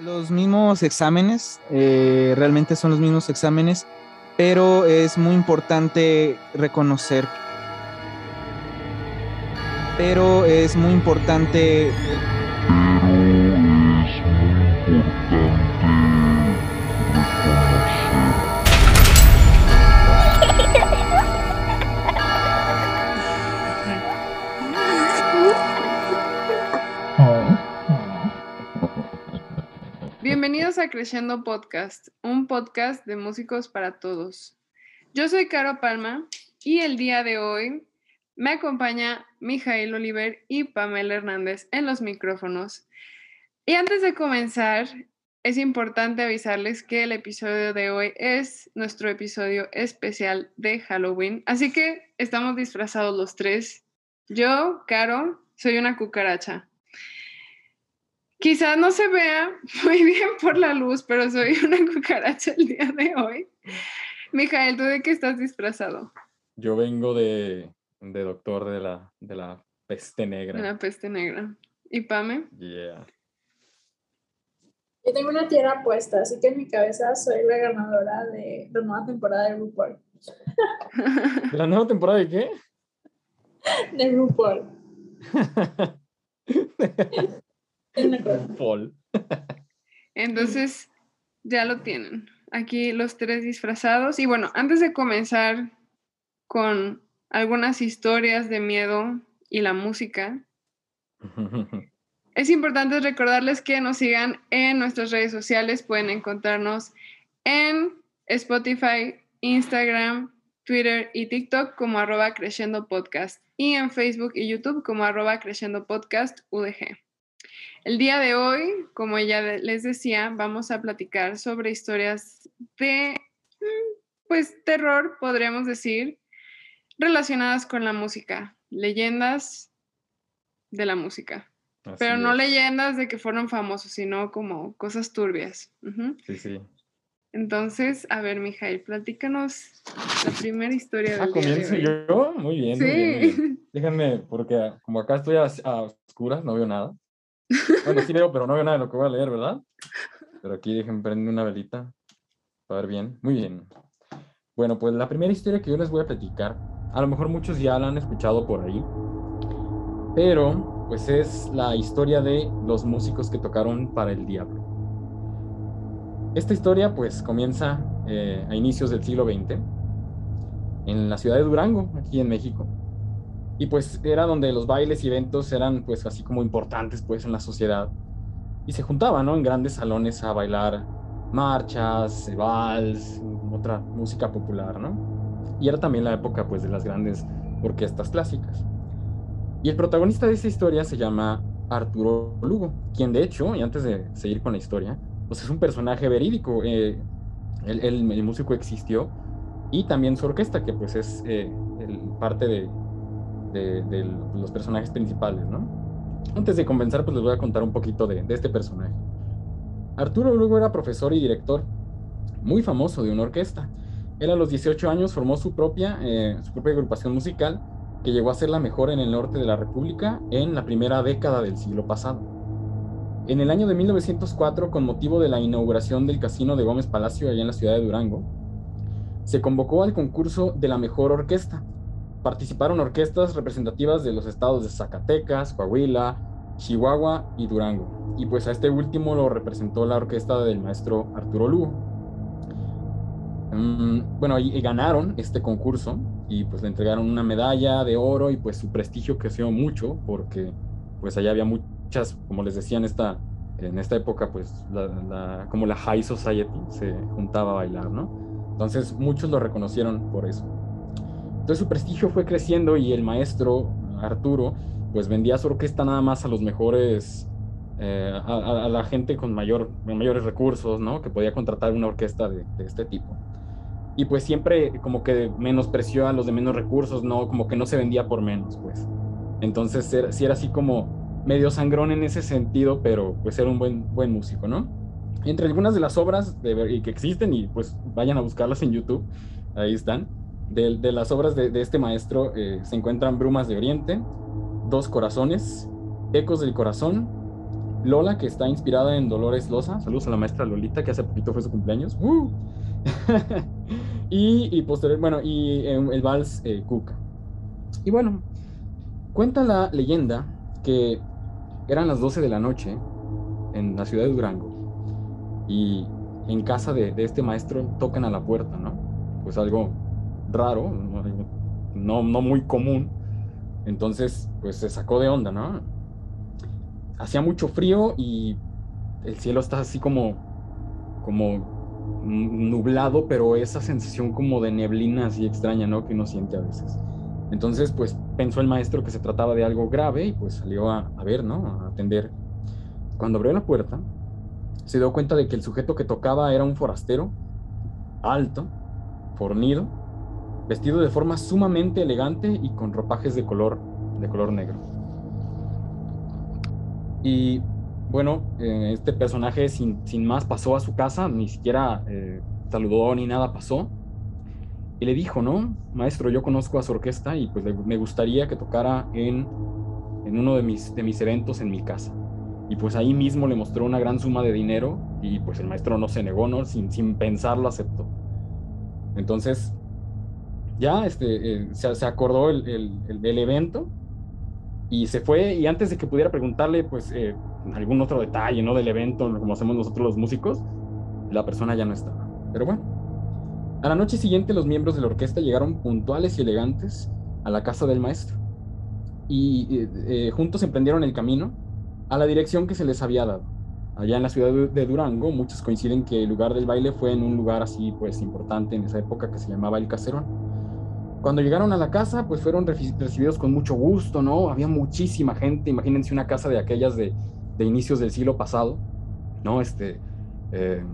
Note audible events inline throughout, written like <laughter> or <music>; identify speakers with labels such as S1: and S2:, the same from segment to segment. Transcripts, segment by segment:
S1: Los mismos exámenes, eh, realmente son los mismos exámenes, pero es muy importante reconocer. Pero es muy importante
S2: a Creciendo Podcast, un podcast de músicos para todos. Yo soy Caro Palma y el día de hoy me acompaña Mijail Oliver y Pamela Hernández en los micrófonos. Y antes de comenzar, es importante avisarles que el episodio de hoy es nuestro episodio especial de Halloween, así que estamos disfrazados los tres. Yo, Caro, soy una cucaracha. Quizás no se vea <laughs> muy bien por la luz, pero soy <laughs> una cucaracha el día de hoy. Mijael, ¿tú de qué estás disfrazado?
S3: Yo vengo de, doctor de la, de la peste negra.
S2: De la peste negra. ¿Y Pame?
S3: Yeah.
S4: Yo tengo una tierra puesta, así que en mi cabeza soy la ganadora de la nueva temporada de RuPaul. <laughs>
S3: ¿La nueva temporada de qué?
S4: De RuPaul.
S2: Entonces, ya lo tienen. Aquí los tres disfrazados. Y bueno, antes de comenzar con algunas historias de miedo y la música, <laughs> es importante recordarles que nos sigan en nuestras redes sociales. Pueden encontrarnos en Spotify, Instagram, Twitter y TikTok como arroba creciendo podcast y en Facebook y YouTube como arroba creciendo podcast UDG. El día de hoy, como ya les decía, vamos a platicar sobre historias de, mm, pues, terror, podríamos decir, relacionadas con la música, leyendas de la música. Pero no leyendas de que fueron famosos, sino como cosas turbias.
S3: Sí, sí.
S2: Entonces, a ver, Mijail, platícanos la primera historia
S3: del ah, comienzo yo. Muy bien, sí. Déjenme, porque como acá estoy a oscuras, no veo nada. Bueno, sí leo, pero no veo nada de lo que voy a leer, ¿verdad? Pero aquí dejen prender una velita para ver bien. Muy bien. Bueno, pues la primera historia que yo les voy a platicar, a lo mejor muchos ya la han escuchado por ahí, pero pues es la historia de los músicos que tocaron para el diablo. Esta historia pues comienza eh, a inicios del siglo XX en la ciudad de Durango, aquí en México. Y pues era donde los bailes y eventos eran pues así como importantes pues en la sociedad. Y se juntaban, ¿no? En grandes salones a bailar marchas, vals, otra música popular, ¿no? Y era también la época pues de las grandes orquestas clásicas. Y el protagonista de esa historia se llama Arturo Lugo, quien de hecho, y antes de seguir con la historia, pues es un personaje verídico. Eh, el, el, músico existió y también su orquesta, que pues es eh, el, parte de, de, los personajes principales, ¿no? Antes de comenzar, pues les voy a contar un poquito de, este personaje. Arturo Lugo era profesor y director muy famoso de una orquesta. Él a los 18 años formó su propia, eh, su propia agrupación musical que llegó a ser la mejor en el norte de la República en la primera década del siglo pasado. En el año de 1904, con motivo de la inauguración del Casino de Gómez Palacio allá en la ciudad de Durango, se convocó al concurso de la mejor orquesta, participaron orquestas representativas de los estados de Zacatecas, Coahuila, Chihuahua y Durango. Y pues a este último lo representó la orquesta del maestro Arturo Lugo. Mm, bueno, y, ganaron este concurso y pues le entregaron una medalla de oro y pues su prestigio creció mucho porque pues allá había muchas, como les decía en esta, en esta época, pues como la high society se juntaba a bailar, ¿no? Entonces muchos lo reconocieron por eso. Entonces su prestigio fue creciendo y el maestro Arturo pues vendía su orquesta nada más a los mejores, eh, a, la gente con mayor, mayores recursos, ¿no? Que podía contratar una orquesta de, este tipo. Y pues siempre como que menospreció a los de menos recursos, ¿no? Como que no se vendía por menos, pues. Entonces era, era así como medio sangrón en ese sentido, pero pues era un buen, buen músico, ¿no? Entre algunas de las obras que existen, y pues vayan a buscarlas en YouTube, ahí están, de, las obras de, este maestro eh, se encuentran Brumas de Oriente, Dos Corazones, Ecos del Corazón, Lola, que está inspirada en Dolores Loza. Saludos a la maestra Lolita, que hace poquito fue su cumpleaños. ¡Uh! <laughs> y, posterior, bueno, y em, el vals eh, Cuca. Y bueno, cuenta la leyenda que eran las 12 de la noche en la ciudad de Durango y en casa de, este maestro tocan a la puerta, ¿no? Pues algo raro, no, no muy común. Entonces, pues se sacó de onda, ¿no? Hacía mucho frío y el cielo está así como, como nublado, pero esa sensación como de neblina así extraña, ¿no? Que uno siente a veces. Entonces, pues pensó el maestro que se trataba de algo grave y pues salió a, a ver, ¿no? A atender. Cuando abrió la puerta, se dio cuenta de que el sujeto que tocaba era un forastero, alto, fornido, vestido de forma sumamente elegante y con ropajes de color, de color negro. Y bueno, eh, este personaje sin, más pasó a su casa, ni siquiera eh, saludó ni nada pasó. Y le dijo, ¿no? Maestro, yo conozco a su orquesta y pues me gustaría que tocara en, en uno de mis, de mis eventos en mi casa. Y pues ahí mismo le mostró una gran suma de dinero y pues el maestro no se negó, ¿no? Sin, sin pensarlo aceptó. Entonces, ya este, eh, se, acordó el, el, evento y se fue y antes de que pudiera preguntarle pues eh, algún otro detalle, ¿no? Del evento, como hacemos nosotros los músicos, la persona ya no estaba. Pero bueno, a la noche siguiente los miembros de la orquesta llegaron puntuales y elegantes a la casa del maestro y eh, juntos emprendieron el camino a la dirección que se les había dado. Allá en la ciudad de Durango, muchos coinciden que el lugar del baile fue en un lugar así, pues importante en esa época que se llamaba El Caserón. Cuando llegaron a la casa, pues fueron recibidos con mucho gusto, ¿no? Había muchísima gente, imagínense una casa de aquellas de, de inicios del siglo pasado, ¿no? Este, eh,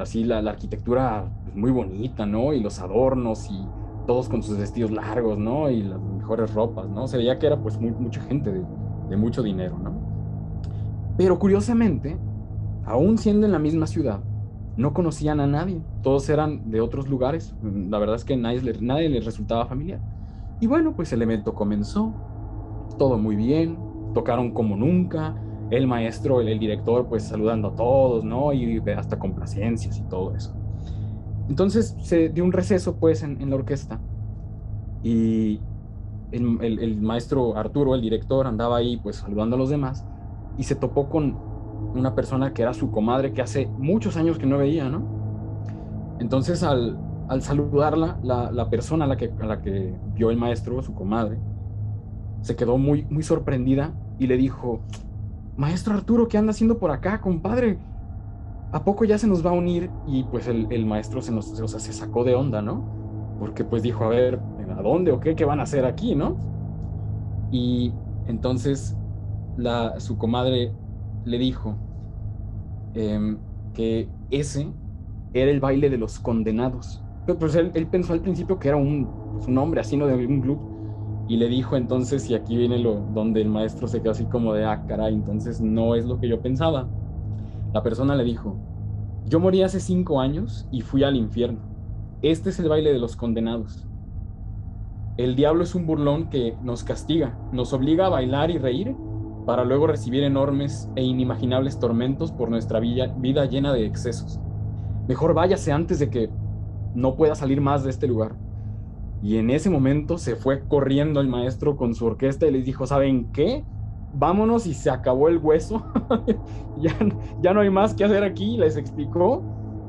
S3: así la, la arquitectura pues, muy bonita, ¿no? Y los adornos y todos con sus vestidos largos, ¿no? Y las mejores ropas, ¿no? Se veía que era pues mucha gente de, de mucho dinero, ¿no? Pero curiosamente, aún siendo en la misma ciudad, no conocían a nadie. Todos eran de otros lugares. La verdad es que nadie, nadie les resultaba familiar. Y bueno, pues el evento comenzó. Todo muy bien. Tocaron como nunca. El maestro, el, director, pues saludando a todos, ¿no? Y hasta complacencias y todo eso. Entonces se dio un receso, pues, en, la orquesta. Y el, el, maestro Arturo, el director, andaba ahí, pues, saludando a los demás y se topó con una persona que era su comadre que hace muchos años que no veía, ¿no? Entonces al, al saludarla, la, la, persona a la, que, a la que vio el maestro, su comadre, se quedó muy, muy sorprendida y le dijo, Maestro Arturo, ¿qué anda haciendo por acá, compadre? ¿A poco ya se nos va a unir? Y pues el, el maestro se, nos, o sea, se sacó de onda, ¿no? Porque pues dijo, a ver, ¿a dónde o qué? ¿Qué van a hacer aquí, no? Y entonces su comadre le dijo em, que ese era el baile de los condenados. Pero pues él, pensó al principio que era un, pues, un hombre así, ¿no? De un club. Y le dijo entonces, y aquí viene lo donde el maestro se quedó así como de, ah, caray, entonces no es lo que yo pensaba. La persona le dijo, yo morí hace cinco años y fui al infierno. Este es el baile de los condenados. El diablo es un burlón que nos castiga, nos obliga a bailar y reír para luego recibir enormes e inimaginables tormentos por nuestra vida, llena de excesos. Mejor váyase antes de que no pueda salir más de este lugar. Y en ese momento se fue corriendo el maestro con su orquesta y les dijo, ¿saben qué? Vámonos y se acabó el hueso. <laughs> ya, ya no hay más que hacer aquí, les explicó.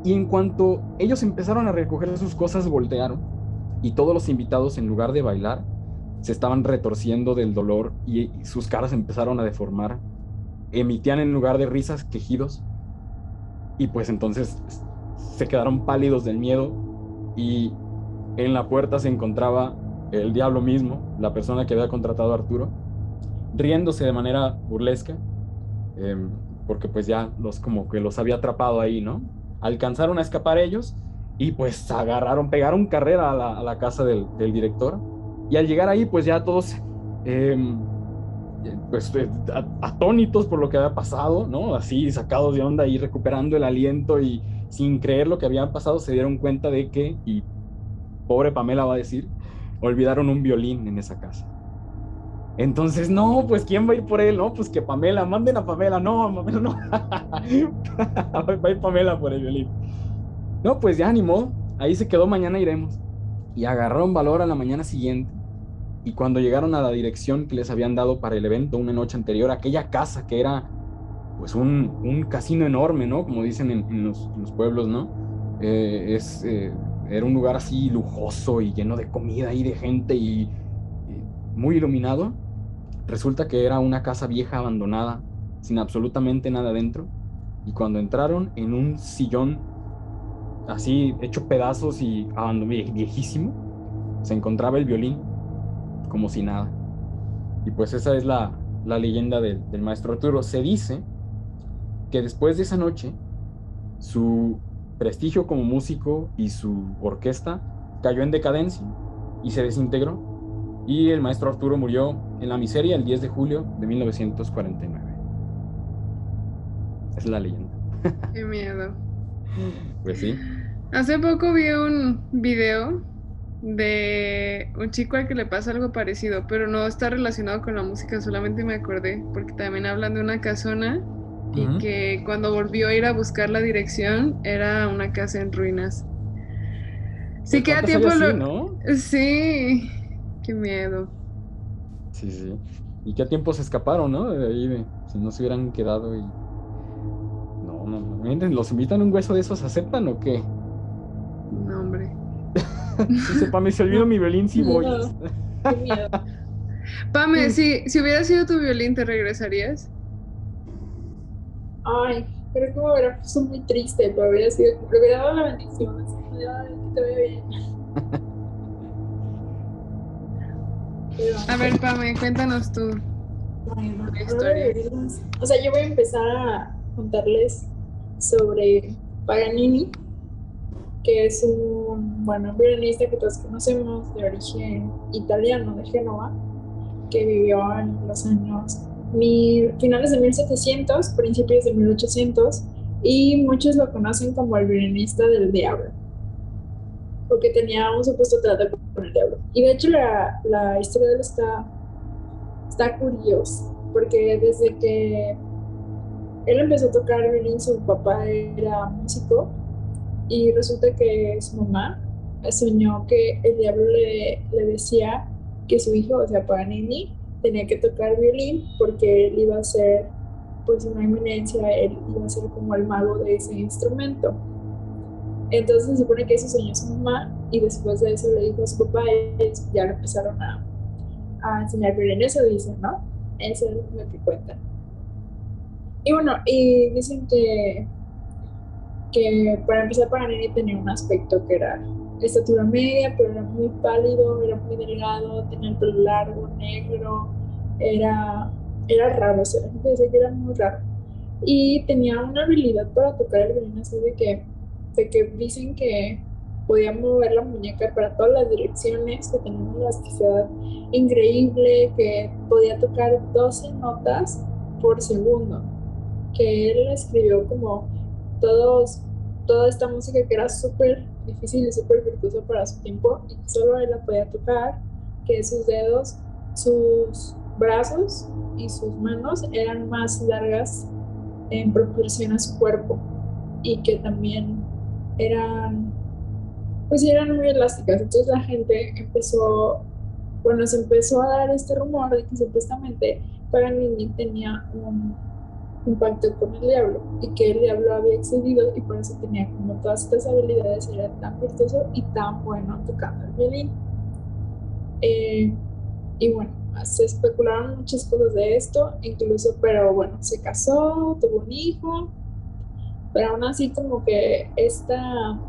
S3: Y en cuanto ellos empezaron a recoger sus cosas, voltearon. Y todos los invitados, en lugar de bailar, se estaban retorciendo del dolor y, sus caras empezaron a deformar. Emitían en lugar de risas quejidos. Y pues entonces se quedaron pálidos del miedo y en la puerta se encontraba el diablo mismo, la persona que había contratado a Arturo, riéndose de manera burlesca, em, porque pues ya los como que los había atrapado ahí, ¿no? Alcanzaron a escapar ellos y pues agarraron, pegaron carrera a la, casa del director y al llegar ahí, pues ya todos, em, pues eh, atónitos por lo que había pasado, ¿no? Así sacados de onda y recuperando el aliento y sin creer lo que había pasado, se dieron cuenta de que, y pobre Pamela va a decir, olvidaron un violín en esa casa. Entonces, no, pues ¿quién va a ir por él? No, pues que Pamela, manden a Pamela, no, Pamela no. <laughs> va a ir Pamela por el violín. No, pues ya animó, ahí se quedó, mañana iremos. Y agarraron valor a la mañana siguiente. Y cuando llegaron a la dirección que les habían dado para el evento una noche anterior, aquella casa que era pues un, casino enorme, ¿no? Como dicen en, los, pueblos, ¿no? Eh, es, eh, era un lugar así lujoso y lleno de comida y de gente y muy iluminado. Resulta que era una casa vieja abandonada, sin absolutamente nada dentro. Y cuando entraron en un sillón así hecho pedazos y viejísimo, se encontraba el violín como si nada. Y pues esa es la, leyenda del, del maestro Arturo. Se dice que después de esa noche, su prestigio como músico y su orquesta cayó en decadencia y se desintegró y el maestro Arturo murió en la miseria el 10 de julio de 1949. Es la leyenda.
S2: Qué miedo.
S3: Pues sí.
S2: Hace poco vi un video de un chico al que le pasa algo parecido, pero no está relacionado con la música, solamente me acordé, porque también hablan de una casona y que cuando volvió a ir a buscar la dirección era una casa en ruinas. Sí, queda tiempo lo... ¿no? Sí, Qué miedo.
S3: Sí, sí. Y qué tiempo se escaparon, ¿no? De ahí, si no se hubieran quedado y. No, no, no. ¿Los invitan a un hueso de esos? ¿Aceptan o qué?
S2: No, hombre. <laughs>
S3: Dice, Pame, se olvidó mi violín si voy.
S2: qué miedo. Pame, si, si hubiera sido tu violín, ¿te regresarías?
S4: Ay, creo que me hubiera puesto muy triste, pero hubiera sido, hubiera dado la bendición, así, que te vaya bien.
S2: A ver, Pame, cuéntanos tú.
S4: O sea, yo voy a empezar a contarles sobre Paganini, que es un, bueno, violinista que todos conocemos de origen italiano, de Génova, que vivió en los años finales de 1700, principios de 1800, y muchos lo conocen como el violinista del diablo porque tenía un supuesto trato con el diablo. Y de hecho la, la historia de él está, está curiosa, porque desde que él empezó a tocar violín, su papá era músico y resulta que su mamá soñó que el diablo le, le decía que su hijo, o sea, Paganini, tenía que tocar violín porque él iba a ser pues una eminencia, él iba a ser como el mago de ese instrumento. Entonces se supone que eso soñó su mamá y después de eso le dijo a su papá y ya le empezaron a, a enseñar violín. Eso dicen, ¿no? Eso es lo que cuentan. Y bueno, y dicen que, que para empezar Paganini tenía un aspecto que era estatura media, pero era muy pálido, era muy delgado, tenía el pelo largo, negro, era, era raro, o sea, la gente decía que era muy raro. Y tenía una habilidad para tocar el violín así de que de que dicen que podía mover la muñeca para todas las direcciones, que tenía una elasticidad increíble, que podía tocar 12 notas por segundo, que él escribió como todos, toda esta música que era súper difícil y súper virtuosa para su tiempo y que solo él la podía tocar, que sus dedos, sus brazos y sus manos eran más largas en proporción a su cuerpo y que también eran, pues eran muy elásticas. Entonces la gente empezó, bueno, se empezó a dar este rumor de que supuestamente Paganini tenía un, un pacto con el diablo y que el diablo había excedido y por eso tenía como todas estas habilidades, era tan virtuoso y tan bueno tocando el violín. Eh, y bueno, se especularon muchas cosas de esto, incluso, pero bueno, se casó, tuvo un hijo pero aún así como que esta,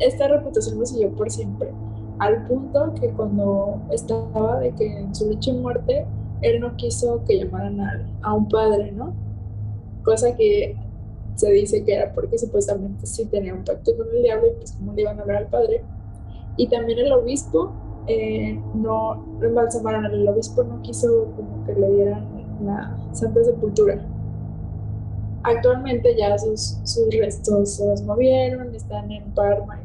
S4: esta reputación lo siguió por siempre, al punto que cuando estaba de que en su lecho de muerte, él no quiso que llamaran a un padre, ¿no? Cosa que se dice que era porque supuestamente sí tenía un pacto con el diablo y pues como le iban a hablar al padre. Y también el obispo eh, no lo embalsamaron, el obispo no quiso como que le dieran la santa sepultura actualmente ya sus, sus restos se los movieron, están en Parma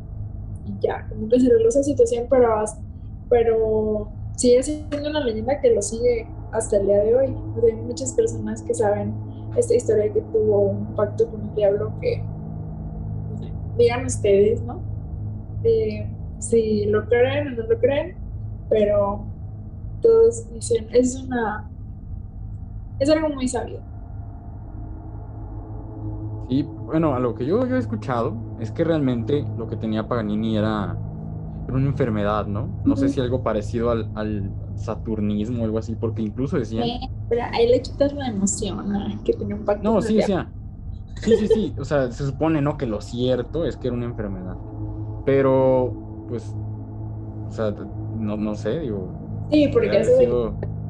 S4: y ya, como que se esa situación, pero, pero sigue siendo una leyenda que lo sigue hasta el día de hoy. hay muchas personas que saben esta historia que tuvo un pacto con el diablo que digan ustedes, ¿no? Eh, si lo creen o no lo creen, pero todos dicen, es una, es algo muy sabio.
S3: Y bueno, a lo que yo, yo he escuchado es que realmente lo que tenía Paganini era, una enfermedad, ¿no? No sé si algo parecido al, al, saturnismo o algo así, porque incluso decían...
S4: pero ahí le quitas la emoción que tenía un pacto.
S3: No, sí, decía. Sí, sí, sí. O sea, se supone, ¿no? Que lo cierto es que era una enfermedad. Pero, pues, o sea, no, no sé, digo.
S4: Sí, porque hace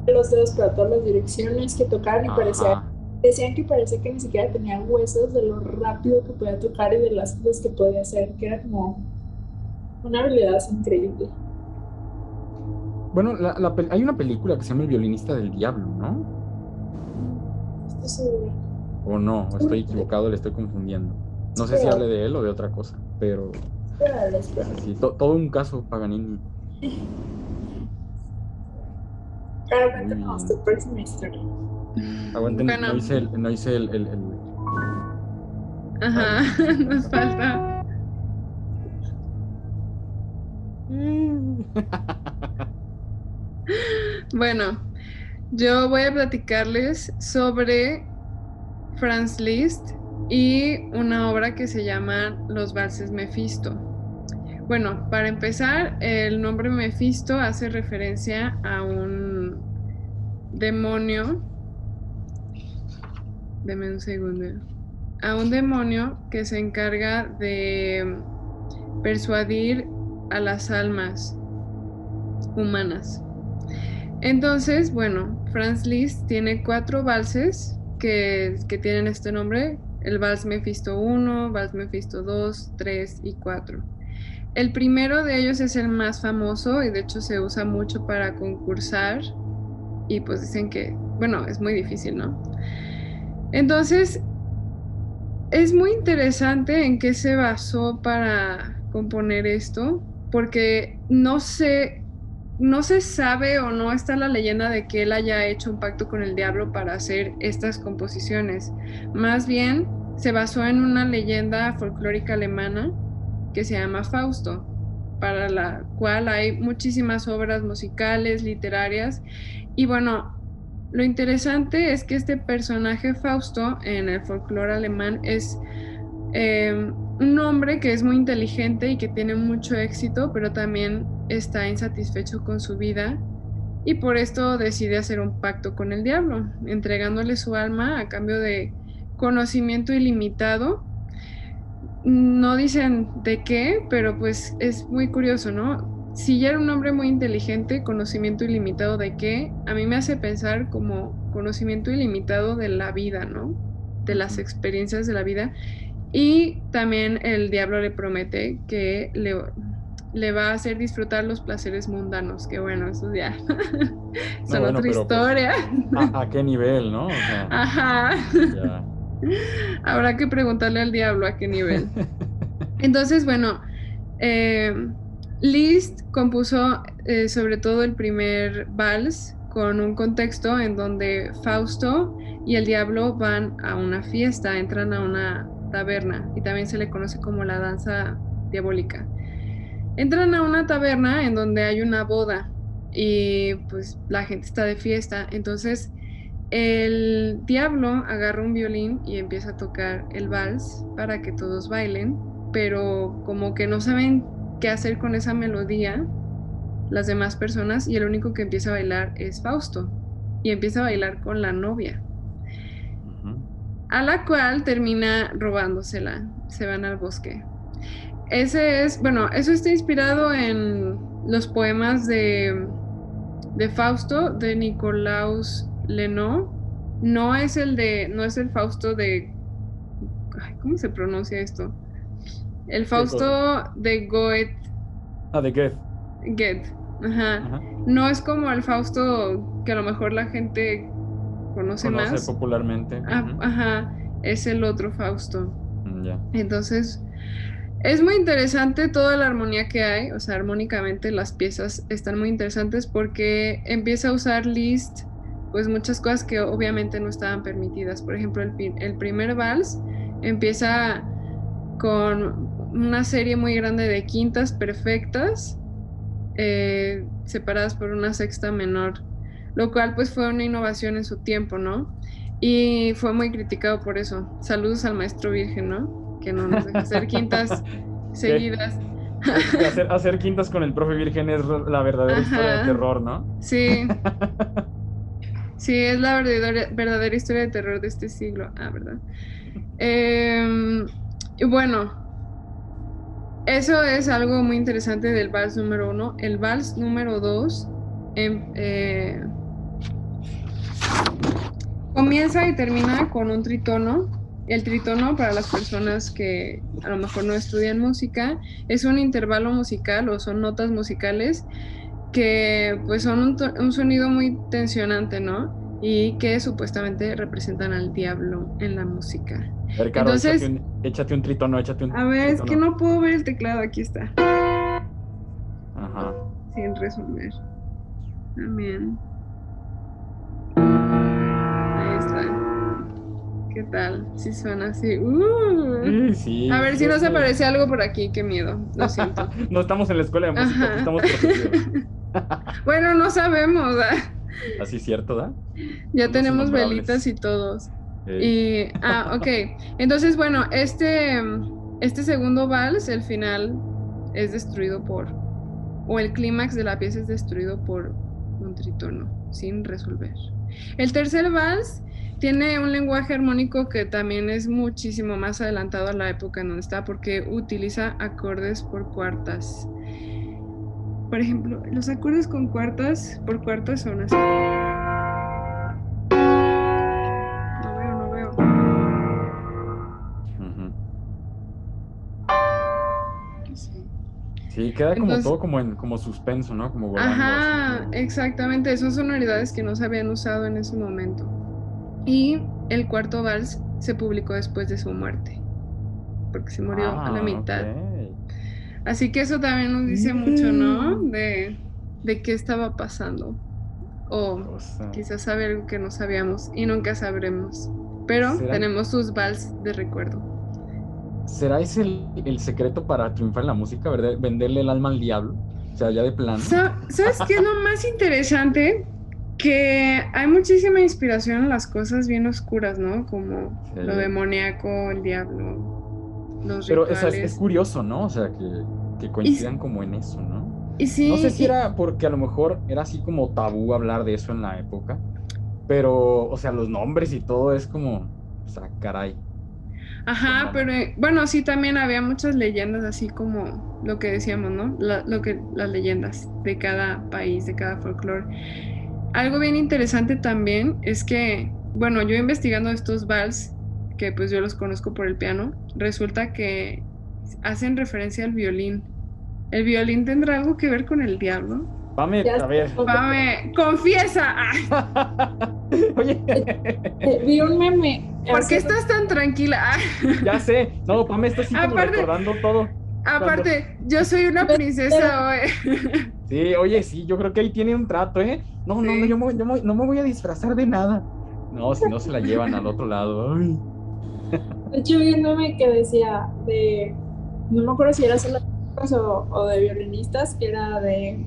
S4: los dedos para todas las direcciones que tocaban y parecía decían que parecía que ni siquiera tenía huesos de lo rápido que podía tocar y de las cosas que podía hacer, que era como una habilidad increíble.
S3: Bueno, hay una película que se llama El violinista del diablo, ¿no?
S4: Estoy segura.
S3: O no, estoy equivocado, le estoy confundiendo. No sé si hable de él o de otra cosa, pero... Sí, todo un caso Paganini.
S4: Claro, cuéntanos tu próxima historia.
S3: Aguanten, no hice el, no hice el, el,
S2: Ajá, <laughs> nos falta. <laughs> <laughs> bueno, yo voy a platicarles sobre Franz Liszt y una obra que se llama Los valses Mefisto. Bueno, para empezar, el nombre Mefisto hace referencia a un demonio Deme un segundo. A un demonio que se encarga de persuadir a las almas humanas. Entonces, bueno, Franz Liszt tiene cuatro valses que, que tienen este nombre. El vals Mephisto 1, vals Mephisto 2, 3 y 4. El primero de ellos es el más famoso y de hecho se usa mucho para concursar y pues dicen que, bueno, es muy difícil, ¿no? Entonces, es muy interesante en qué se basó para componer esto, porque no se, no se sabe o no está la leyenda de que él haya hecho un pacto con el diablo para hacer estas composiciones. Más bien, se basó en una leyenda folclórica alemana que se llama Fausto, para la cual hay muchísimas obras musicales, literarias, y bueno, lo interesante es que este personaje Fausto en el folclore alemán es em, un hombre que es muy inteligente y que tiene mucho éxito, pero también está insatisfecho con su vida y por esto decide hacer un pacto con el diablo, entregándole su alma a cambio de conocimiento ilimitado. No dicen de qué, pero pues es muy curioso, ¿no? si ya era un hombre muy inteligente, conocimiento ilimitado de qué, a mí me hace pensar como conocimiento ilimitado de la vida, ¿no? De las experiencias de la vida. Y también el diablo le promete que le, le va a hacer disfrutar los placeres mundanos, que bueno, eso ya <laughs> son otra pues, historia.
S3: ¿a, qué nivel, no? <laughs>
S2: Ajá. Habrá que preguntarle al diablo a qué nivel. <laughs> Entonces, bueno, eh, Liszt compuso eh, sobre todo el primer vals con un contexto en donde Fausto y el diablo van a una fiesta, entran a una taberna y también se le conoce como la danza diabólica. Entran a una taberna en donde hay una boda y pues la gente está de fiesta, entonces el diablo agarra un violín y empieza a tocar el vals para que todos bailen, pero como que no saben qué hacer con esa melodía las demás personas y el único que empieza a bailar es Fausto y empieza a bailar con la novia a la cual termina robándosela. Se van al bosque ese es bueno eso está inspirado en los poemas de de Fausto de Nicolaus Leno no es el de no es el Fausto de ¿cómo se pronuncia esto? El Fausto de Goethe.
S3: Ah, de Goethe.
S2: Goethe, ajá. No es como el Fausto que a lo mejor la gente conoce, conoce más.
S3: popularmente.
S2: Ah, ajá, es el otro Fausto.
S3: Mm, ya.
S2: Entonces, Es muy interesante toda la armonía que hay, o sea, armónicamente las piezas están muy interesantes porque empieza a usar Liszt pues muchas cosas que obviamente no estaban permitidas. Por ejemplo, el, el primer vals empieza con una serie muy grande de quintas perfectas eh, separadas por una sexta menor, lo cual pues fue una innovación en su tiempo, ¿no? Y fue muy criticado por eso. Saludos al maestro virgen, ¿no? Que no nos deja hacer quintas <laughs> seguidas.
S3: Hacer, hacer, quintas con el profe virgen es la verdadera historia de terror, ¿no?
S2: Sí. <laughs> Sí, es la verdadera, verdadera historia de terror de este siglo. Ah, ¿verdad? Em, bueno, eso es algo muy interesante del vals número uno. El vals número dos em, eh, comienza y termina con un tritono. El tritono, para las personas que a lo mejor no estudian música, es un intervalo musical o son notas musicales que pues son un, sonido muy tensionante, ¿no? Y que supuestamente representan al diablo en la música.
S3: Entonces, échate un, tritono, échate un
S2: A ver, es que no puedo ver el teclado, aquí está.
S3: Ajá.
S2: Sin resolver. Amén. ¿Qué tal? Si suena así. Uh.
S3: Sí,
S2: A ver si no se aparece algo por aquí, qué miedo. Lo siento. <laughs>
S3: no estamos en la escuela de música, estamos <laughs>
S2: bueno, no sabemos.
S3: Así es cierto, ¿da?
S2: Ya tenemos velitas y todos. Y, ah, ok. Entonces, bueno, este, este segundo vals, el final, es destruido por, o el clímax de la pieza es destruido por un tritono, sin resolver. El tercer vals tiene un lenguaje armónico que también es muchísimo más adelantado a la época en donde está, porque utiliza acordes por cuartas. Por ejemplo, los acordes con cuartas por cuartas son así. No veo, no veo.
S3: Sí. queda como todo como en como suspenso, ¿no? Como
S2: Ajá, exactamente. Son sonoridades que no se habían usado en ese momento. Y el cuarto vals se publicó después de su muerte, porque se murió a la ah, mitad. Así que eso también nos dice mucho, ¿no? Mm. De, de qué estaba pasando. O quizás saber algo que no sabíamos y nunca sabremos. Pero tenemos sus vals de recuerdo.
S3: ¿Será ese el, secreto para triunfar en la música, verdad? Venderle el alma al diablo. O sea, ya de plano.
S2: ¿Sabes qué es lo más interesante? Que hay muchísima inspiración en las cosas bien oscuras, ¿no? Como lo demoníaco, el diablo,
S3: pero es, curioso, ¿no? O sea, que, coincidan como en eso, ¿no?
S2: Y sí,
S3: no sé si era porque a lo mejor era así como tabú hablar de eso en la época, pero, o sea, los nombres y todo es como, o sea, caray.
S2: Ajá, pero eh, bueno, sí también había muchas leyendas así como lo que decíamos, ¿no? lo que las leyendas de cada país, de cada folclore. Algo bien interesante también es que, bueno, yo investigando estos vals que pues yo los conozco por el piano, resulta que hacen referencia al violín. ¿El violín tendrá algo que ver con el diablo?
S3: Pame, a ver.
S2: Pame, confiesa. <laughs>
S4: Oye. Eh, vi un meme.
S2: ¿Por qué estás tan tranquila?
S3: ya sé. No, Pame está así como recordando todo.
S2: Aparte, yo soy una princesa hoy. <laughs>
S3: sí, oye, sí, yo creo que ahí tiene un trato, ¿eh? No, no, no, yo, no me voy a disfrazar de nada. No, si no se la llevan al otro lado. Ay.
S4: De hecho, vi un meme que decía de. No me acuerdo si era solo o, o de violinistas, que era de.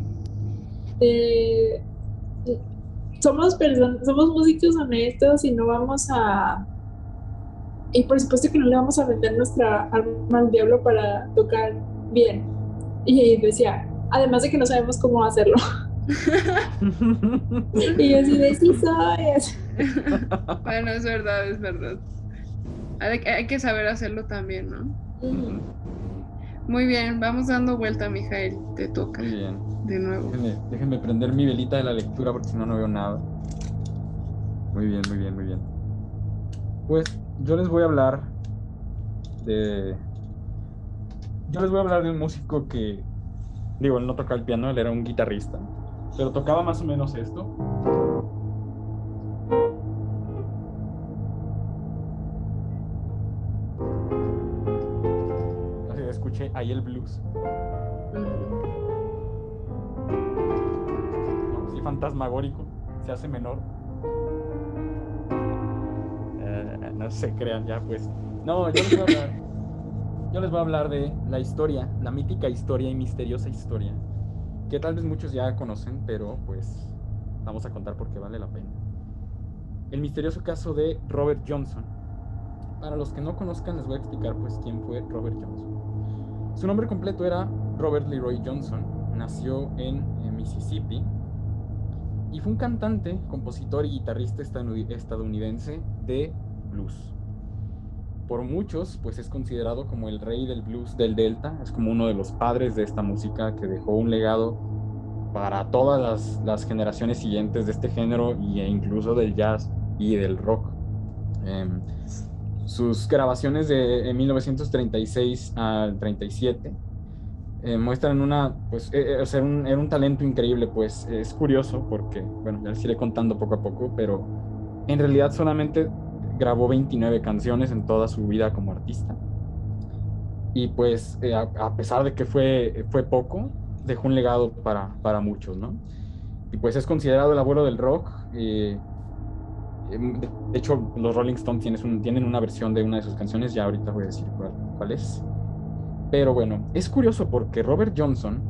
S4: somos personas, somos músicos honestos y no vamos a. Y por supuesto que no le vamos a vender nuestra arma al diablo para tocar bien. Y decía, además de que no sabemos cómo hacerlo. <laughs> y yo así de sí soy.
S2: bueno, es verdad, es verdad. Hay, que saber hacerlo también, ¿no? Muy bien, vamos dando vuelta, Mijael. Te toca.
S3: Muy bien.
S2: De nuevo.
S3: Déjenme, prender mi velita de la lectura porque si no, no veo nada. Muy bien, muy bien, muy bien. Pues yo les voy a hablar de. Yo les voy a hablar de un músico que. Digo, él no tocaba el piano, él era un guitarrista. Pero tocaba más o menos esto. escuche ahí el blues. Si fantasmagórico, se hace menor. No se crean ya, pues. No, yo les voy a hablar. Yo les voy a hablar de la historia, la mítica historia y misteriosa historia, que tal vez muchos ya conocen, pero pues vamos a contar porque vale la pena. El misterioso caso de Robert Johnson. Para los que no conozcan, les voy a explicar pues quién fue Robert Johnson. Su nombre completo era Robert Leroy Johnson. Nació en, Mississippi y fue un cantante, compositor y guitarrista estadounidense de blues. Por muchos, pues es considerado como el rey del blues del Delta, es como uno de los padres de esta música que dejó un legado para todas las, las generaciones siguientes de este género e incluso del jazz y del rock. Em, sus grabaciones de 1936 al 37 eh, muestran una, pues, eh, eh, un, era un talento increíble, pues es curioso porque, bueno, ya les iré contando poco a poco, pero en realidad solamente grabó 29 canciones en toda su vida como artista. Y pues, a, pesar de que fue, fue poco, dejó un legado para, para muchos, ¿no? Y pues es considerado el abuelo del rock. Em, de hecho, los Rolling Stones tienen, tienen una versión de una de sus canciones, ya ahorita voy a decir cuál, es. Pero bueno, es curioso porque Robert Johnson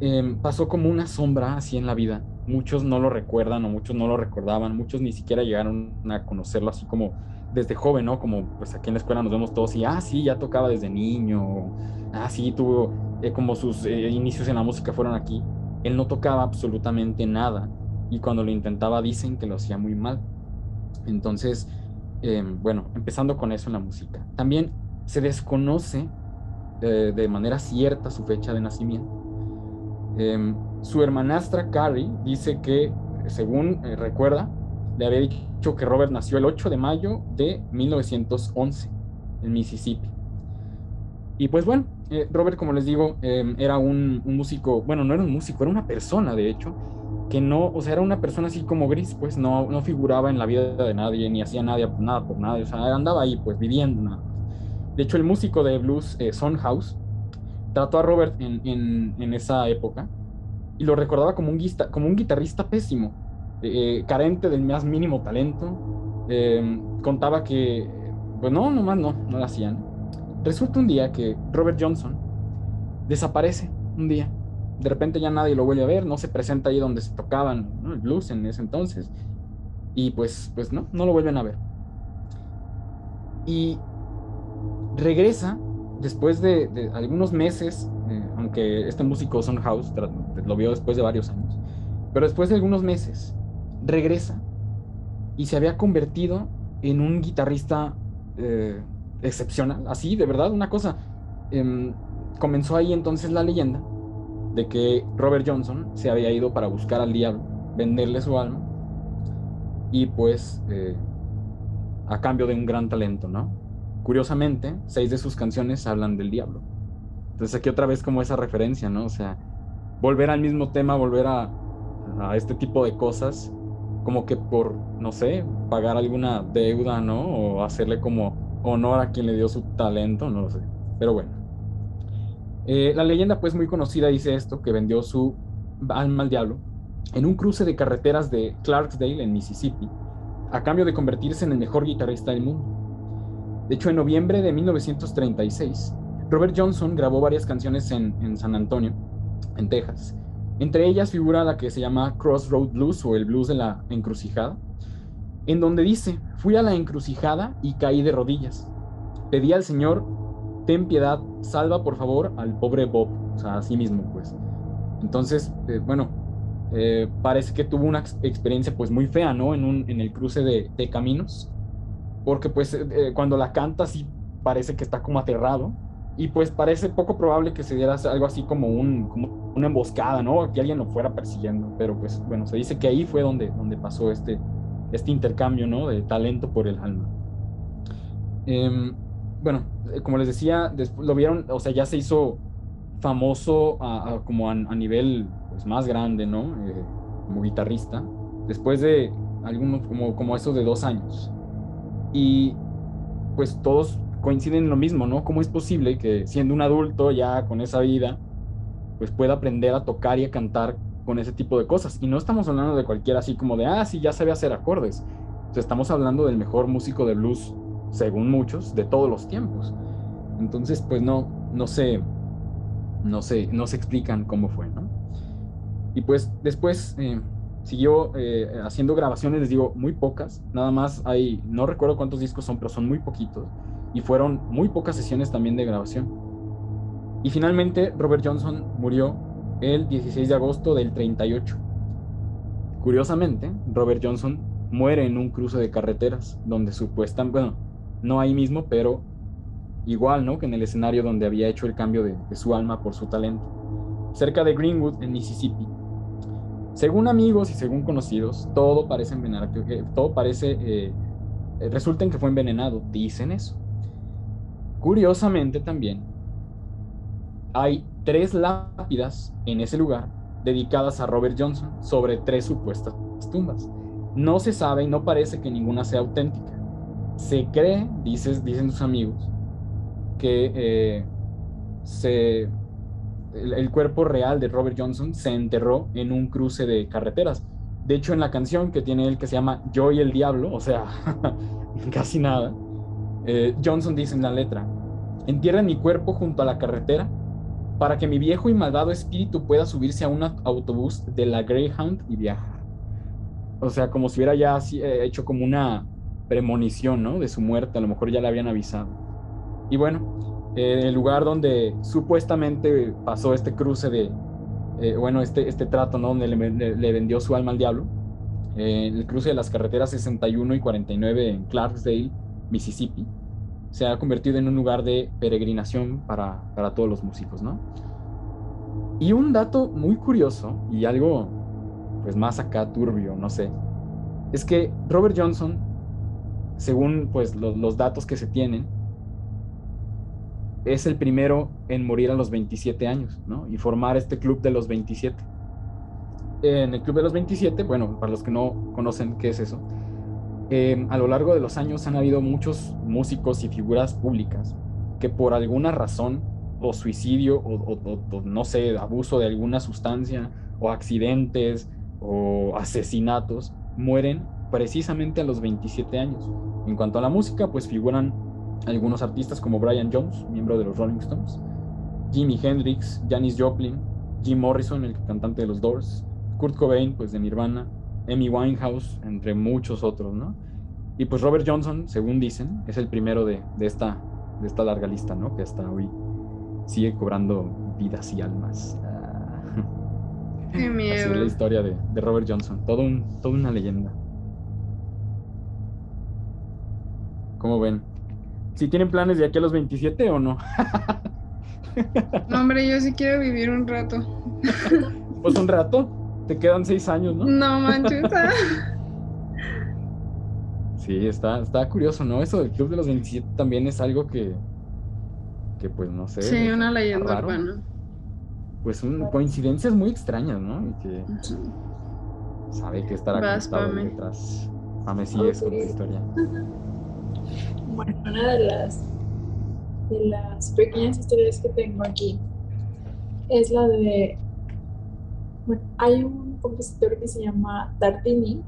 S3: em, pasó como una sombra así en la vida. Muchos no lo recuerdan o muchos no lo recordaban, muchos ni siquiera llegaron a conocerlo así como desde joven, ¿no? Como pues aquí en la escuela nos vemos todos y, ah, sí, ya tocaba desde niño, ah, sí, tuvo eh, como sus eh, inicios en la música fueron aquí. Él no tocaba absolutamente nada y cuando lo intentaba dicen que lo hacía muy mal. Entonces, em, bueno, empezando con eso en la música. También se desconoce eh, de manera cierta su fecha de nacimiento. Su hermanastra Carrie dice que, según eh, recuerda, le había dicho que Robert nació el 8 de mayo de 1911 en Mississippi. Y pues bueno, eh, Robert, como les digo, em, era un, músico, bueno, no era un músico, era una persona, de hecho, que no, o sea, era una persona así como gris, pues no, no figuraba en la vida de nadie, ni hacía nada, nada por nadie, o sea, andaba ahí, pues viviendo nada De hecho, el músico de blues, eh, Son House, trató a Robert en, en, esa época y lo recordaba como un, como un guitarrista pésimo, eh, carente del más mínimo talento. Eh, contaba que, pues no, nomás no, no lo hacían. Resulta un día que Robert Johnson desaparece un día de repente ya nadie lo vuelve a ver, no se presenta ahí donde se tocaban el blues en ese entonces. Y pues, pues no, no lo vuelven a ver. Y regresa después de, algunos meses, eh, aunque este músico Son House lo vio después de varios años, pero después de algunos meses regresa y se había convertido en un guitarrista eh, excepcional, así, de verdad, una cosa. Em, comenzó ahí entonces la leyenda de que Robert Johnson se había ido para buscar al diablo, venderle su alma, y pues eh, a cambio de un gran talento, ¿no? Curiosamente, seis de sus canciones hablan del diablo. Entonces aquí otra vez como esa referencia, ¿no? O sea, volver al mismo tema, volver a, este tipo de cosas, como que por, no sé, pagar alguna deuda, ¿no? O hacerle como honor a quien le dio su talento, no lo sé. Pero bueno. Eh, la leyenda pues muy conocida dice esto, que vendió su alma al diablo en un cruce de carreteras de Clarksdale en Mississippi, a cambio de convertirse en el mejor guitarrista del mundo. De hecho, en noviembre de 1936, Robert Johnson grabó varias canciones en, San Antonio, en Texas. Entre ellas figura la que se llama Crossroad Blues o el blues de la encrucijada, en donde dice, fui a la encrucijada y caí de rodillas. Pedí al Señor ten piedad, salva por favor al pobre Bob, o sea, a sí mismo, pues. Entonces, eh, bueno, eh, parece que tuvo una experiencia pues muy fea, ¿no? En, el cruce de, de caminos, porque pues eh, cuando la canta sí parece que está como aterrado, y pues parece poco probable que se diera algo así como, un, como una emboscada, ¿no? Que alguien lo fuera persiguiendo, pero pues bueno, se dice que ahí fue donde, donde pasó este, este intercambio, ¿no? De talento por el alma. Eh, bueno, como les decía, lo vieron, o sea, ya se hizo famoso como a, nivel pues, más grande, ¿no? Eh, como guitarrista, después de algunos, como, como esos de dos años. Y pues todos coinciden en lo mismo, ¿no? ¿Cómo es posible que siendo un adulto ya con esa vida, pues pueda aprender a tocar y a cantar con ese tipo de cosas? Y no estamos hablando de cualquiera así como de, ah, sí, ya sabe hacer acordes. O sea, estamos hablando del mejor músico de blues, según muchos, de todos los tiempos. Entonces, pues no, no sé, no sé, no se explican cómo fue, ¿no? Y pues después eh, siguió eh, haciendo grabaciones, les digo, muy pocas, nada más hay, no recuerdo cuántos discos son, pero son muy poquitos, y fueron muy pocas sesiones también de grabación. Y finalmente Robert Johnson murió el 16 de agosto del 38. Curiosamente, Robert Johnson muere en un cruce de carreteras, donde supuestamente, bueno, no ahí mismo, pero igual, ¿no? Que en el escenario donde había hecho el cambio de, su alma por su talento, cerca de Greenwood, en Mississippi. Según amigos y según conocidos, todo parece envenenado, todo parece, eh, resulta que fue envenenado, dicen eso. Curiosamente también, hay tres lápidas en ese lugar dedicadas a Robert Johnson sobre tres supuestas tumbas. No se sabe y no parece que ninguna sea auténtica. Se cree, dices, dicen sus amigos, que eh, se, el, cuerpo real de Robert Johnson se enterró en un cruce de carreteras. De hecho, en la canción que tiene él que se llama Yo y el Diablo, o sea, <laughs> casi nada, eh, Johnson dice en la letra, entierren mi cuerpo junto a la carretera para que mi viejo y malvado espíritu pueda subirse a un autobús de la Greyhound y viajar. O sea, como si hubiera ya eh, hecho como una premonición, ¿no? De su muerte, a lo mejor ya le habían avisado. Y bueno, eh, el lugar donde supuestamente pasó este cruce de, eh, bueno, este, este trato, ¿no? Donde le, vendió su alma al diablo, eh, el cruce de las carreteras 61 y 49 en Clarksdale, Mississippi, se ha convertido en un lugar de peregrinación para, para todos los músicos, ¿no? Y un dato muy curioso y algo, pues más acá turbio, no sé, es que Robert Johnson, según pues los datos que se tienen, es el primero en morir a los 27 años, ¿no? Y formar este club de los 27. En el club de los 27, bueno, para los que no conocen qué es eso, em, a lo largo de los años han habido muchos músicos y figuras públicas que por alguna razón, o suicidio, o, o no sé, abuso de alguna sustancia, o accidentes, o asesinatos, mueren precisamente a los 27 años. En cuanto a la música, pues figuran algunos artistas como Brian Jones, miembro de los Rolling Stones, Jimi Hendrix, Janis Joplin, Jim Morrison, el cantante de los Doors, Kurt Cobain, pues de Nirvana, Amy Winehouse, entre muchos otros, ¿no? Y pues Robert Johnson, según dicen, es el primero de, esta, de esta larga lista, ¿no? Que hasta hoy sigue cobrando vidas y almas. Ah. <laughs>
S2: Qué miedo. Así es
S3: la historia de, de Robert Johnson, todo un, toda una leyenda. ¿Cómo ven? si tienen planes de aquí a los 27 o no.
S2: no, hombre, yo sí quiero vivir un rato. <laughs>
S3: pues un rato, te quedan seis años, ¿no?
S2: No manches. <laughs>
S3: sí, está, está curioso, ¿no? Eso del Club de los 27 también es algo que, que pues no sé.
S2: Sí, una leyenda urbana.
S3: Pues un, coincidencias muy extrañas, ¿no? Y que sabe que estará conectado detrás. Pame sigue con tu historia. <laughs>
S4: Bueno, una de las, de las pequeñas historias que tengo aquí es la de, bueno, hay un compositor que se llama Tartini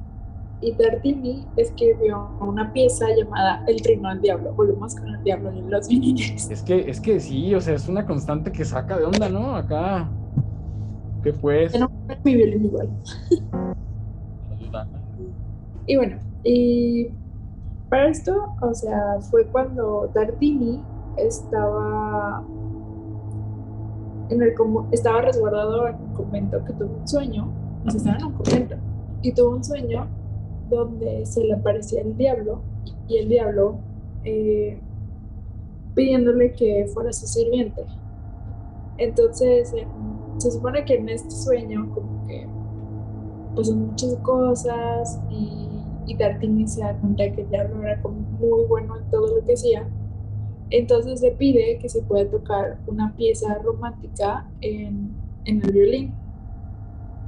S4: y Tartini escribió una pieza llamada El Trino del Diablo. Volvemos con el diablo en los vinines.
S3: Es que, es que sí, o sea, es una constante que saca de onda, ¿no? Acá. ¿Qué pues?
S4: No, mi violín igual. y bueno, y para esto, o sea, fue cuando Tartini estaba en el estaba resguardado en un convento que tuvo un sueño, o sea, estaba en un convento y tuvo un sueño donde se le aparecía el diablo y el diablo eh, pidiéndole que fuera su sirviente. Entonces, eh, se supone que en este sueño como que pasan muchas cosas y y Tartini se da cuenta que el diablo era como muy bueno en todo lo que hacía. Entonces le pide que se pueda tocar una pieza romántica en, en el violín.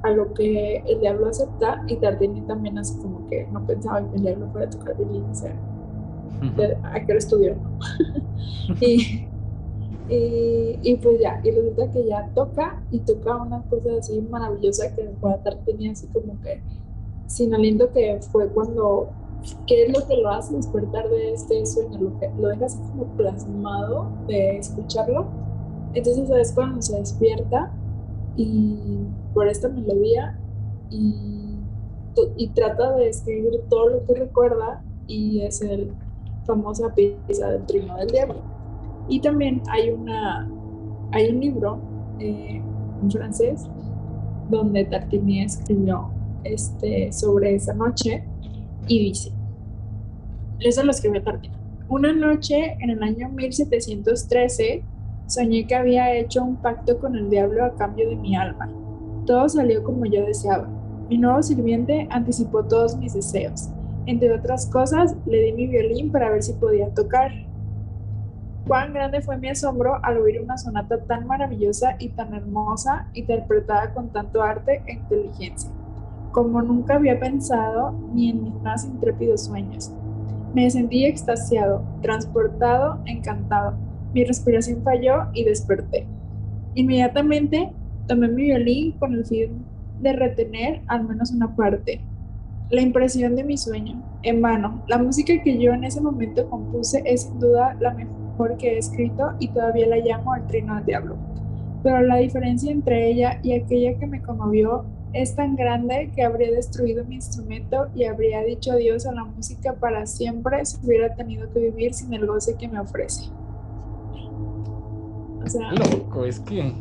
S4: A lo que el diablo acepta y Tartini también hace como que no pensaba que el diablo fuera a tocar violín. O sea, a qué estudió. <laughs> y, y, y, pues ya, y resulta que ya toca y toca una cosa así maravillosa que la tarde tenía así como que sin aliento que fue cuando, ¿qué es lo que lo hace despertar de este sueño? Lo, que, lo deja así como plasmado de escucharlo. Entonces es cuando se despierta y por esta melodía y, y trata de escribir todo lo que recuerda y es el famosa pieza del trino del diablo. Y también hay, una, hay un libro eh, en francés donde Tartini escribió este, sobre esa noche y dice, eso lo escribió Tartini. Una noche en el año 1713 soñé que había hecho un pacto con el diablo a cambio de mi alma. Todo salió como yo deseaba. Mi nuevo sirviente anticipó todos mis deseos. Entre otras cosas, le di mi violín para ver si podía tocar. Cuán grande fue mi asombro al oír una sonata tan maravillosa y tan hermosa, interpretada con tanto arte e inteligencia, como nunca había pensado ni en mis más intrépidos sueños. Me sentí extasiado, transportado, encantado. Mi respiración falló y desperté. Inmediatamente tomé mi violín con el fin de retener al menos una parte, la impresión de mi sueño. En vano, la música que yo en ese momento compuse es sin duda la mejor que he escrito y todavía la llamo el trino del diablo. Pero la diferencia entre ella y aquella que me conmovió es tan grande que habría destruido mi instrumento y habría dicho adiós a la música para siempre si hubiera tenido que vivir sin el goce que me ofrece.
S3: O sea, loco, es que.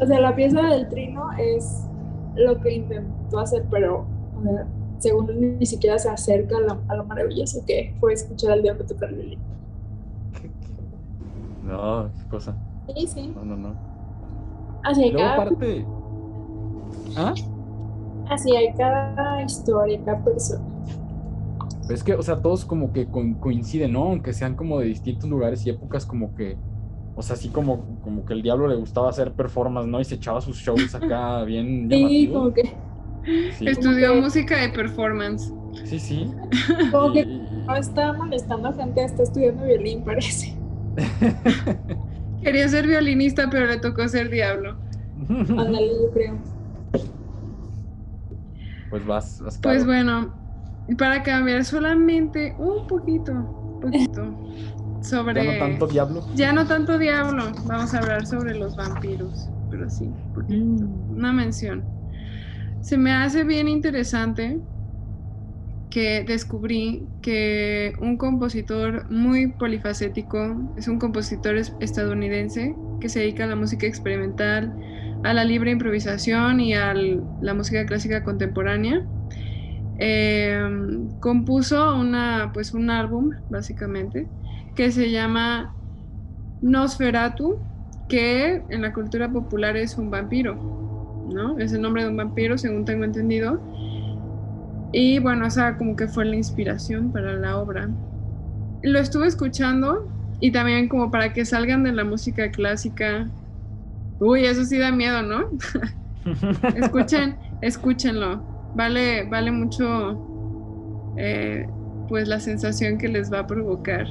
S4: o sea, la pieza del trino es lo que intentó hacer, pero según ni siquiera se acerca a lo, maravilloso que fue escuchar al diablo tocar el.
S3: No, qué cosa.
S4: Sí, sí.
S3: No, no, no.
S4: Así hay
S3: cada... parte... ¿Ah?
S4: Así hay cada historia, cada persona.
S3: Es que, o sea, todos como que coinciden, ¿no? Aunque sean como de distintos lugares y épocas, como que, o sea, así como, como que el diablo le gustaba hacer performance, ¿no? Y se echaba sus shows acá <laughs> bien
S4: Sí, como que
S2: Estudió música y performance.
S3: Sí, sí.
S4: Como que no está molestando a gente, está estudiando violín, parece. <laughs>
S2: Quería ser violinista, pero le tocó ser diablo. <laughs>
S4: Ándale, yo creo.
S3: Pues vas, vas
S2: Pues bueno, para cambiar solamente un poquito, poquito sobre.
S3: Ya no tanto diablo.
S2: Ya no tanto diablo. Vamos a hablar sobre los vampiros, pero sí, mm. Una mención se me hace bien interesante que descubrí que un compositor muy polifacético, es un compositor estadounidense que se dedica a la música experimental, a la libre improvisación y a la música clásica contemporánea. Em, compuso una, pues un álbum, básicamente, que se llama Nosferatu, que en la cultura popular es un vampiro. ¿no? Es el nombre de un vampiro, según tengo entendido. Y bueno, esa como que fue la inspiración para la obra. Lo estuve escuchando y también como para que salgan de la música clásica. Uy, eso sí da miedo, ¿no? <laughs> Escuchen, escúchenlo. Vale, vale mucho eh, pues la sensación que les va a provocar.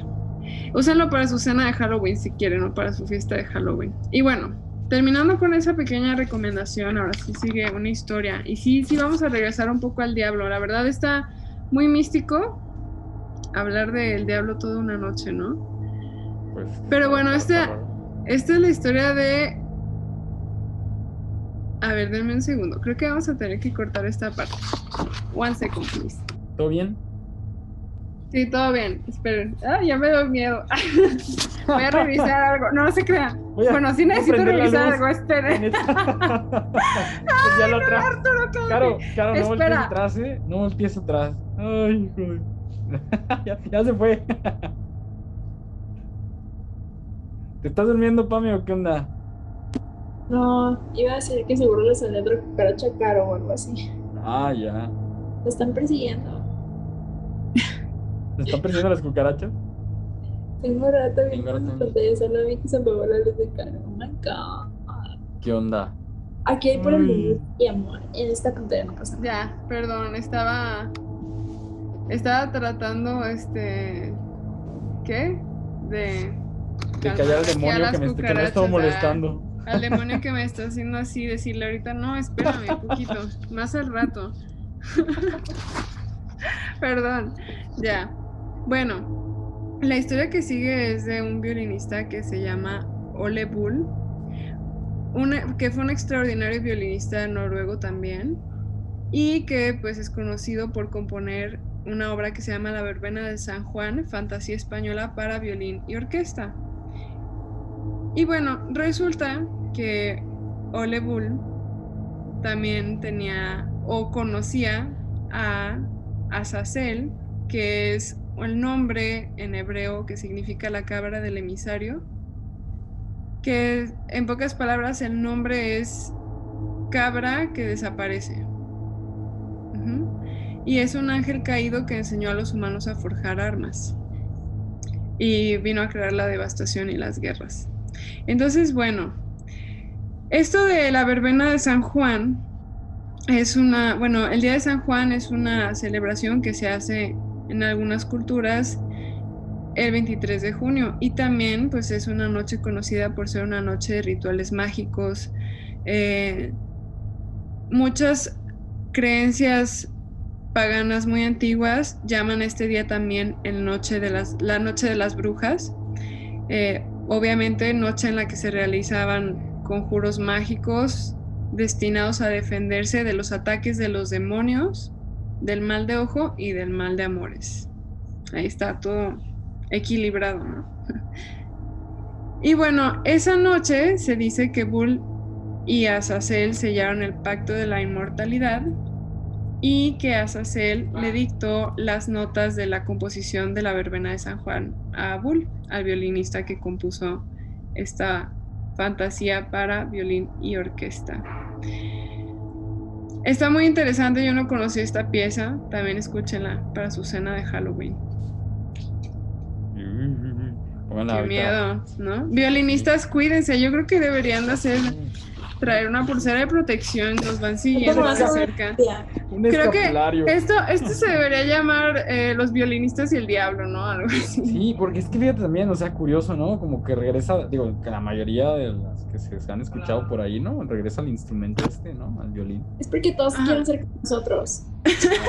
S2: Úsenlo para su cena de Halloween si quieren o para su fiesta de Halloween. Y bueno, terminando con esa pequeña recomendación, ahora sí sigue una historia. Y sí, sí vamos a regresar un poco al diablo. La verdad está muy místico hablar del diablo toda una noche, ¿no? Pues, Pero bueno, esta, esta es la historia de... A ver, denme un segundo. Creo que vamos a tener que cortar esta parte. One second, please.
S3: ¿Todo bien?
S2: Sí, todo bien. Esperen. Ah, ya me doy miedo. <laughs> Voy a revisar algo. No, no se crean. Bueno, sí necesito revisar algo. Esperen.
S3: pues <laughs> <laughs> ya lo traes. Claro, claro, no voltees atrás, ¿eh? No voltees atrás. Ay, joder. ya, ya se fue. ¿Te estás durmiendo, Pami, o qué onda?
S4: No, iba a decir que seguro le salió otra cucaracha caro o algo así.
S3: Ah, ya.
S4: Lo están persiguiendo.
S3: ¿Se están persiguiendo las cucarachas?
S4: Tengo rato viendo la pantalla, solo vi que se apagó la luz de cara. Oh my god.
S3: ¿Qué onda?
S4: Aquí hay pura luz y amor. En esta pantalla no pasa
S2: nada. Ya, perdón, estaba. Estaba tratando este ¿Qué? De.
S3: De callar al demonio que me, que me está molestando.
S2: Al demonio que me está haciendo así, decirle ahorita, no, espérame un poquito, más al rato. <laughs> Perdón, ya. Bueno, la historia que sigue es de un violinista que se llama Ole Bull, que fue un extraordinario violinista noruego también, y que pues es conocido por componer una obra que se llama La Verbena de San Juan, fantasía española para violín y orquesta. Y bueno, resulta que Ole Bull también tenía o conocía a Azazel, que es el nombre en hebreo que significa la cabra del emisario, que en pocas palabras el nombre es cabra que desaparece. Y es un ángel caído que enseñó a los humanos a forjar armas y vino a crear la devastación y las guerras. Entonces, bueno, esto de la verbena de San Juan es una, bueno, el Día de San Juan es una celebración que se hace en algunas culturas el 23 de junio y también pues es una noche conocida por ser una noche de rituales mágicos. Eh, muchas creencias paganas muy antiguas llaman este día también el noche de las, la noche de las brujas. Eh, obviamente noche en la que se realizaban conjuros mágicos destinados a defenderse de los ataques de los demonios, del mal de ojo y del mal de amores. Ahí está todo equilibrado, ¿no? <laughs> Y bueno, esa noche se dice que Bull y Azazel sellaron el pacto de la inmortalidad y que Azazel le dictó las notas de la composición de la verbena de San Juan a Bull, al violinista que compuso esta fantasía para violín y orquesta. Está muy interesante, yo no conocí esta pieza, también escúchenla para su cena de Halloween. Qué miedo, ¿no? Violinistas, cuídense, yo creo que deberían de hacer traer una pulsera de protección, nos van siguiendo de cerca. Creo que esto, esto se debería llamar eh, Los violinistas y el diablo, ¿no? Algo así.
S3: Sí, porque es que fíjate también, o sea, curioso, ¿no? Como que regresa, digo, que la mayoría de las que se, han escuchado por ahí, ¿no? Regresa al instrumento este, ¿no? Al violín.
S4: Es porque todos quieren ser como nosotros.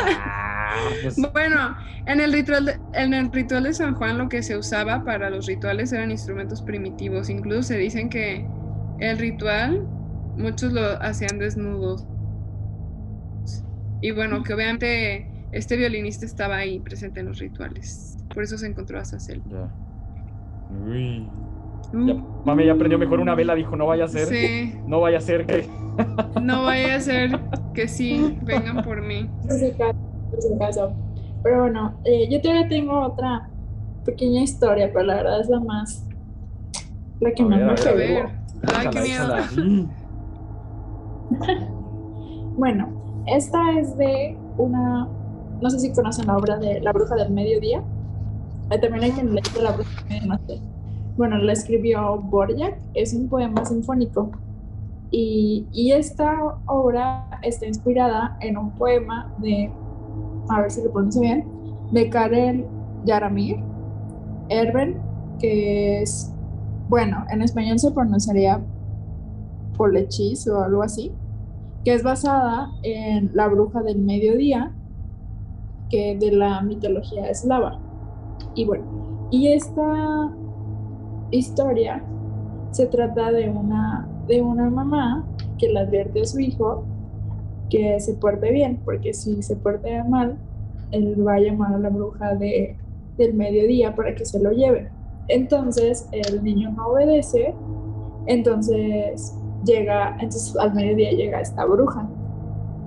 S2: Ah, pues <laughs> bueno, en el, ritual de, en el ritual de San Juan lo que se usaba para los rituales eran instrumentos primitivos. Incluso se dicen que el ritual muchos lo hacían desnudos. Y bueno, que obviamente este violinista estaba ahí presente en los rituales. Por eso se encontró a Sassel.
S3: Ya. Uy. Ya, mami ya prendió mejor una vela, dijo, no vaya a ser. Sí. No vaya a ser que.
S2: no <laughs> vaya a ser que sí, vengan por mí.
S4: caso. Pero bueno, eh, yo todavía tengo otra pequeña historia, pero la verdad es la más. La que más me ver. Ay, qué miedo. <laughs> bueno, esta es de una, no sé si conocen la obra de La Bruja del Mediodía. Bueno, la escribió Borjak, es un poema sinfónico. Y, y, esta obra está inspirada en un poema de, a ver si lo pronuncio bien, de Karel Yaramir Erben, que es, bueno, en español se pronunciaría Polechis o algo así, que es basada en la bruja del mediodía, que de la mitología eslava. Y bueno, y esta historia se trata de una, de una mamá que le advierte a su hijo que se porte bien, porque si se porte mal, él va a llamar a la bruja de, del mediodía para que se lo lleve. Entonces el niño no obedece, entonces llega, entonces al mediodía llega esta bruja.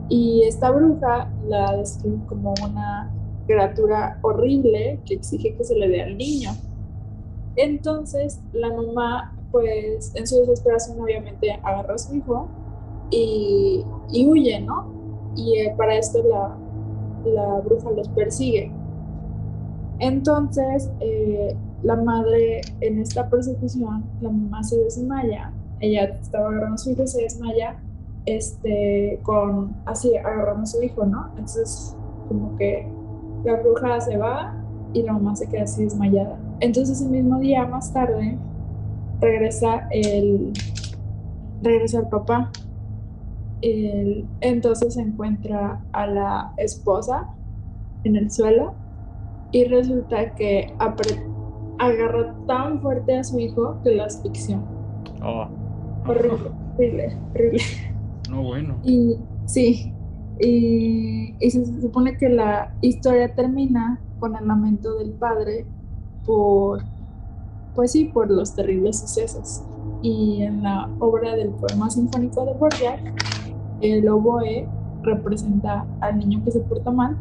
S4: Y esta bruja la describe como una criatura horrible que exige que se le dé al niño. Entonces la mamá, pues en su desesperación obviamente agarra a su hijo y, huye, ¿no? Y eh, para esto la, la, bruja los persigue. Entonces eh, la madre en esta persecución, la mamá se desmaya ella estaba agarrando a su hijo se desmaya, este, con, así, agarrando a su hijo, ¿no? Entonces, como que la bruja se va y la mamá se queda así desmayada. entonces el mismo día, más tarde, regresa el, regresa el papá. entonces se encuentra a la esposa en el suelo y resulta que agarra tan fuerte a su hijo que la asfixió. Oh. Horrible, horrible, horrible.
S3: No, bueno.
S4: Y sí, y, se supone que la historia termina con el lamento del padre por, pues sí, por los terribles sucesos. Y en la obra del poema sinfónico de Borjak, el oboe representa al niño que se porta mal,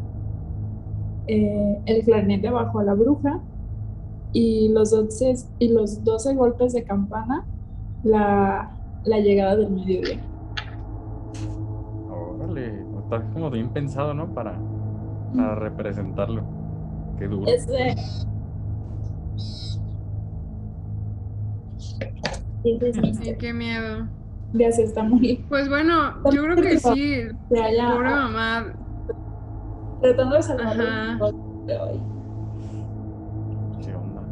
S4: eh, el clarinete bajo a la bruja y los 12, y los 12 golpes de campana la, la llegada del mediodía.
S3: Órale, está como bien pensado, ¿no? Para, para representarlo. Qué duro.
S4: Ese...
S2: qué miedo.
S4: Ya se está muy.
S2: Pues bueno, yo creo que sí. Pobre mamá.
S4: Tratando de salvar
S3: ¿Qué onda?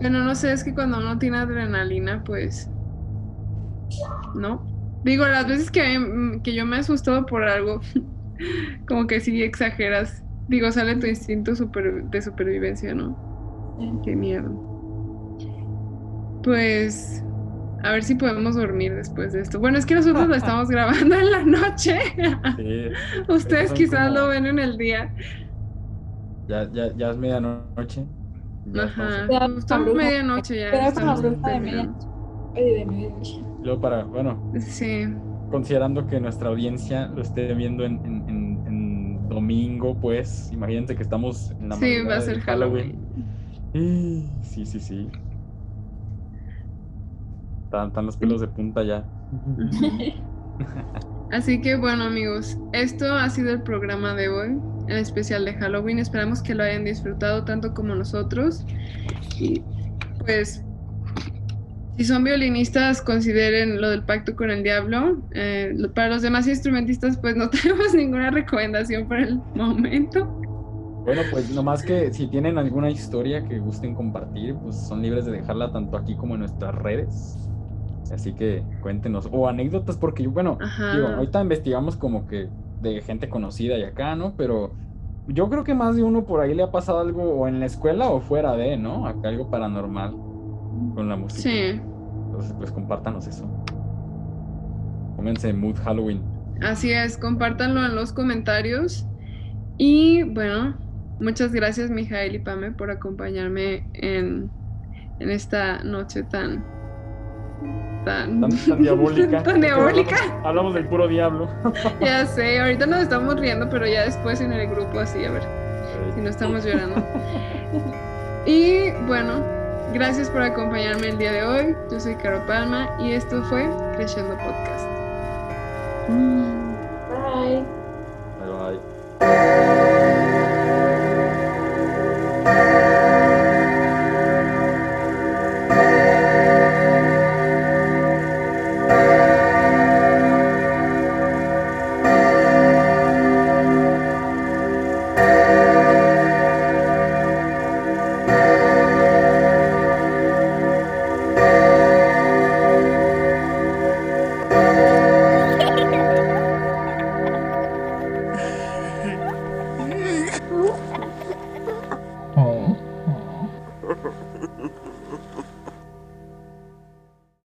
S2: Bueno, no sé, es que cuando uno tiene adrenalina, pues. ¿No? Digo, las veces que, mm, que yo me he asustado por algo, <laughs> como que sí exageras. Digo, sale tu instinto super, de supervivencia, ¿no? Qué miedo. Pues a ver si podemos dormir después de esto. Bueno, es que nosotros lo <laughs> estamos grabando en la noche. <laughs> Ustedes quizás lo ven en el día.
S3: Ya, ya, ya es medianoche.
S2: Ajá. Estamos medianoche ya.
S4: Pero estamos de medianoche.
S3: Luego para, bueno.
S2: Sí.
S3: Considerando que nuestra audiencia lo esté viendo en, en, en, domingo, pues, imagínense que estamos en la
S2: Sí, va a ser Halloween.
S3: Sí, sí, sí. Están, los pelos de punta ya. <laughs>
S2: Así que bueno amigos, esto ha sido el programa de hoy, el especial de Halloween. Esperamos que lo hayan disfrutado tanto como nosotros. Y pues, si son violinistas, consideren lo del pacto con el diablo. Eh, para los demás instrumentistas, pues no <laughs> tenemos ninguna recomendación por el momento.
S3: Bueno, pues nomás que si tienen alguna historia que gusten compartir, pues son libres de dejarla tanto aquí como en nuestras redes. Así que cuéntenos. O anécdotas, porque bueno, digo, ahorita investigamos como que de gente conocida y acá, ¿no? Pero yo creo que más de uno por ahí le ha pasado algo o en la escuela o fuera de, ¿no? Acá algo paranormal con la música.
S2: Sí.
S3: Entonces, pues compártanos eso. Pónganse Mood Halloween.
S2: Así es, compártanlo en los comentarios. Y bueno, muchas gracias, Mijael y Pame, por acompañarme en, en esta noche tan
S3: tan, diabólica. <laughs>
S2: tan diabólica.
S3: Hablamos, del puro diablo. <laughs>
S2: ya sé, ahorita nos estamos riendo, pero ya después en el grupo así, a ver si no estamos llorando. <laughs> y bueno, gracias por acompañarme el día de hoy. Yo soy Caro Palma y esto fue Creciendo Podcast.